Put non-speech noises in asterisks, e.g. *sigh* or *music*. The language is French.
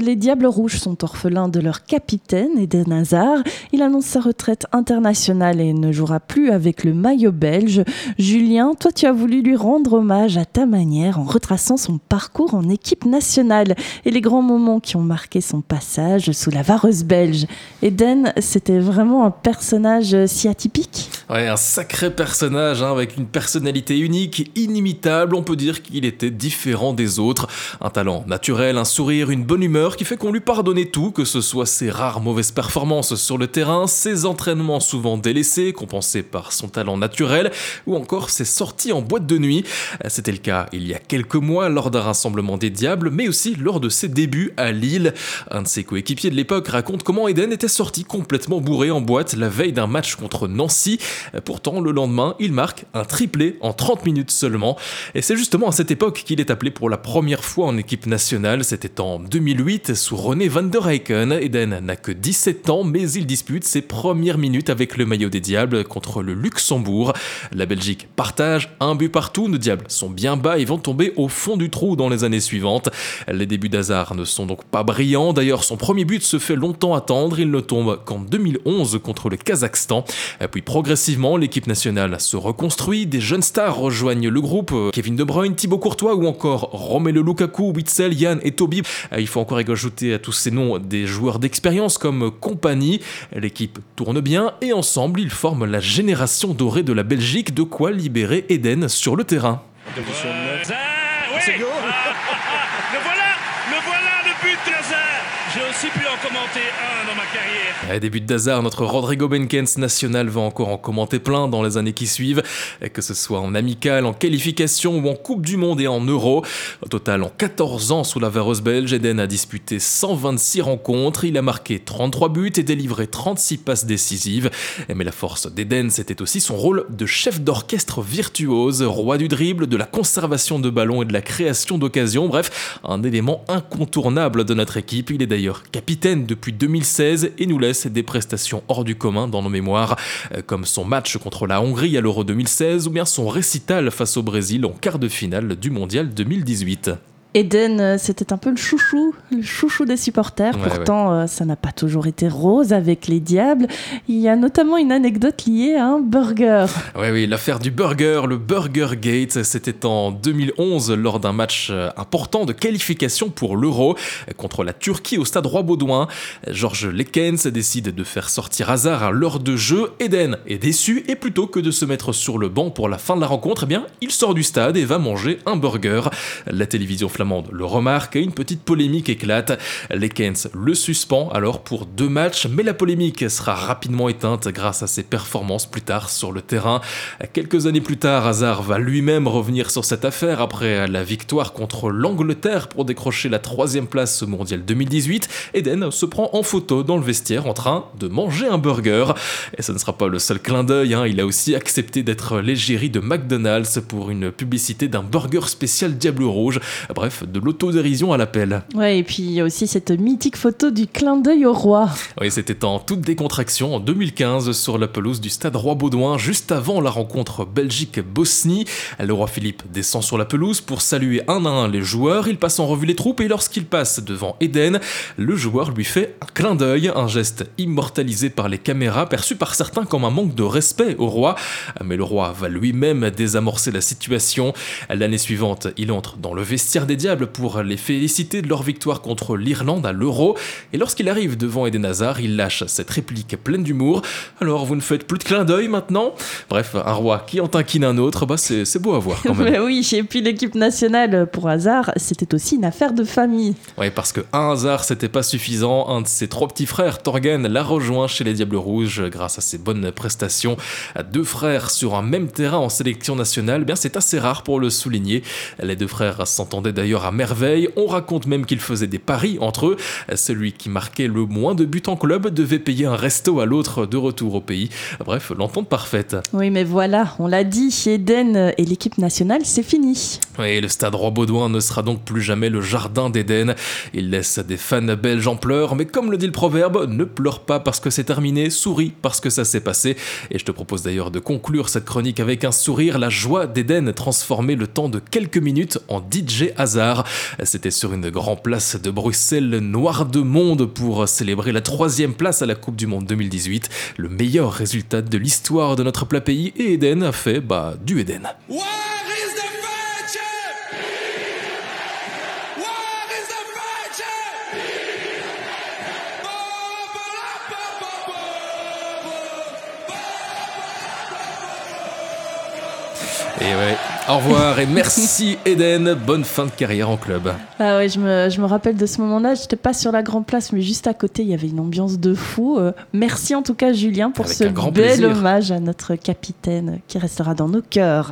Les Diables Rouges sont orphelins de leur capitaine, Eden Hazard. Il annonce sa retraite internationale et ne jouera plus avec le maillot belge. Julien, toi tu as voulu lui rendre hommage à ta manière en retraçant son parcours en équipe nationale et les grands moments qui ont marqué son passage sous la vareuse belge. Eden, c'était vraiment un personnage si atypique? Un sacré personnage hein, avec une personnalité unique, inimitable. On peut dire qu'il était différent des autres. Un talent naturel, un sourire, une bonne humeur qui fait qu'on lui pardonnait tout, que ce soit ses rares mauvaises performances sur le terrain, ses entraînements souvent délaissés, compensés par son talent naturel, ou encore ses sorties en boîte de nuit. C'était le cas il y a quelques mois lors d'un rassemblement des Diables, mais aussi lors de ses débuts à Lille. Un de ses coéquipiers de l'époque raconte comment Eden était sorti complètement bourré en boîte la veille d'un match contre Nancy. Pourtant, le lendemain, il marque un triplé en 30 minutes seulement. Et c'est justement à cette époque qu'il est appelé pour la première fois en équipe nationale. C'était en 2008 sous René van der Eycken. Eden n'a que 17 ans, mais il dispute ses premières minutes avec le maillot des Diables contre le Luxembourg. La Belgique partage un but partout. Nos Diables sont bien bas et vont tomber au fond du trou dans les années suivantes. Les débuts d'Hazard ne sont donc pas brillants. D'ailleurs, son premier but se fait longtemps attendre. Il ne tombe qu'en 2011 contre le Kazakhstan. Puis progressivement, l'équipe nationale se reconstruit. Des jeunes stars rejoignent le groupe. Kevin De Bruyne, Thibaut Courtois ou encore Romelu Lukaku, Witzel, Yann et Toby. Il faut encore ajouter à tous ces noms des joueurs d'expérience comme compagnie. L'équipe tourne bien et ensemble ils forment la génération dorée de la Belgique, de quoi libérer Eden sur le terrain voilà, le voilà le but de J'ai aussi pu en commenter un dans ma carrière. À début d'hasard, notre Rodrigo Benkens national va encore en commenter plein dans les années qui suivent, que ce soit en amical, en qualification ou en Coupe du Monde et en Euro. Au total, en 14 ans sous la vareuse belge, Eden a disputé 126 rencontres, il a marqué 33 buts et délivré 36 passes décisives. Mais la force d'Eden, c'était aussi son rôle de chef d'orchestre virtuose, roi du dribble, de la conservation de ballons et de la création d'occasions, bref, un élément incontournable de notre équipe. Il est d'ailleurs capitaine depuis 2016 et nous laisse des prestations hors du commun dans nos mémoires, euh, comme son match contre la Hongrie à l'Euro 2016 ou bien son récital face au Brésil en quart de finale du Mondial 2018. Eden, euh, c'était un peu le chouchou, le chouchou des supporters. Pourtant, euh, ça n'a pas toujours été rose avec les Diables. Il y a notamment une anecdote liée à un burger. Oui, oui, l'affaire du burger, le Burger Gate, c'était en 2011 lors d'un match euh, important de qualification pour l'Euro contre la Turquie au stade Roi-Baudouin. Georges Lekens décide de faire sortir Hazard à l'heure de jeu. Eden est déçu et plutôt que de se mettre sur le banc pour la fin de la rencontre, eh bien, il sort du stade et va manger un burger. La télévision le remarque et une petite polémique éclate. Lekens le suspend alors pour deux matchs, mais la polémique sera rapidement éteinte grâce à ses performances plus tard sur le terrain. Quelques années plus tard, Hazard va lui-même revenir sur cette affaire après la victoire contre l'Angleterre pour décrocher la troisième place au Mondial 2018. Eden se prend en photo dans le vestiaire en train de manger un burger. Et ce ne sera pas le seul clin d'œil, hein. il a aussi accepté d'être l'égérie de McDonald's pour une publicité d'un burger spécial Diable Rouge. Bref, de l'autodérision à l'appel. Ouais, et puis il y a aussi cette mythique photo du clin d'œil au roi. Oui, c'était en toute décontraction en 2015 sur la pelouse du stade Roi-Baudouin, juste avant la rencontre Belgique-Bosnie. Le roi Philippe descend sur la pelouse pour saluer un à un les joueurs. Il passe en revue les troupes et lorsqu'il passe devant Eden, le joueur lui fait un clin d'œil, un geste immortalisé par les caméras, perçu par certains comme un manque de respect au roi. Mais le roi va lui-même désamorcer la situation. L'année suivante, il entre dans le vestiaire des Diables pour les féliciter de leur victoire contre l'Irlande à l'Euro. Et lorsqu'il arrive devant Eden Hazard, il lâche cette réplique pleine d'humour. Alors vous ne faites plus de clin d'œil maintenant? Bref, un roi qui en taquine un autre, bah c'est beau à voir quand *laughs* même. oui, et puis l'équipe nationale pour Hazard, c'était aussi une affaire de famille. Oui, parce que un Hazard, c'était pas suffisant. Un de ses trois petits frères, Torgen, l'a rejoint chez les Diables Rouges grâce à ses bonnes prestations. Deux frères sur un même terrain en sélection nationale, eh bien c'est assez rare pour le souligner. Les deux frères s'entendaient d'ailleurs à merveille. On raconte même qu'ils faisaient des paris entre eux. Celui qui marquait le moins de buts en club devait payer un resto à l'autre de retour au pays. Bref, l'entente parfaite. Oui, mais voilà, on l'a dit, Eden et l'équipe nationale, c'est fini. Oui, le stade Roi-Baudouin ne sera donc plus jamais le jardin d'Eden. Il laisse des fans belges en pleurs, mais comme le dit le proverbe, ne pleure pas parce que c'est terminé, souris parce que ça s'est passé. Et je te propose d'ailleurs de conclure cette chronique avec un sourire, la joie d'Eden transformer le temps de quelques minutes en DJ C'était sur une grande place de Bruxelles, noire de monde, pour célébrer la troisième place à la Coupe du Monde 2018. Le meilleur résultat de l'histoire de notre plat pays et Eden a fait bah, du Eden. Et ouais, au revoir et merci *laughs* Eden, bonne fin de carrière en club. Ah ouais, je me, je me rappelle de ce moment-là, j'étais pas sur la grande place, mais juste à côté, il y avait une ambiance de fou. Euh, merci en tout cas Julien pour Avec ce grand bel plaisir. hommage à notre capitaine qui restera dans nos cœurs.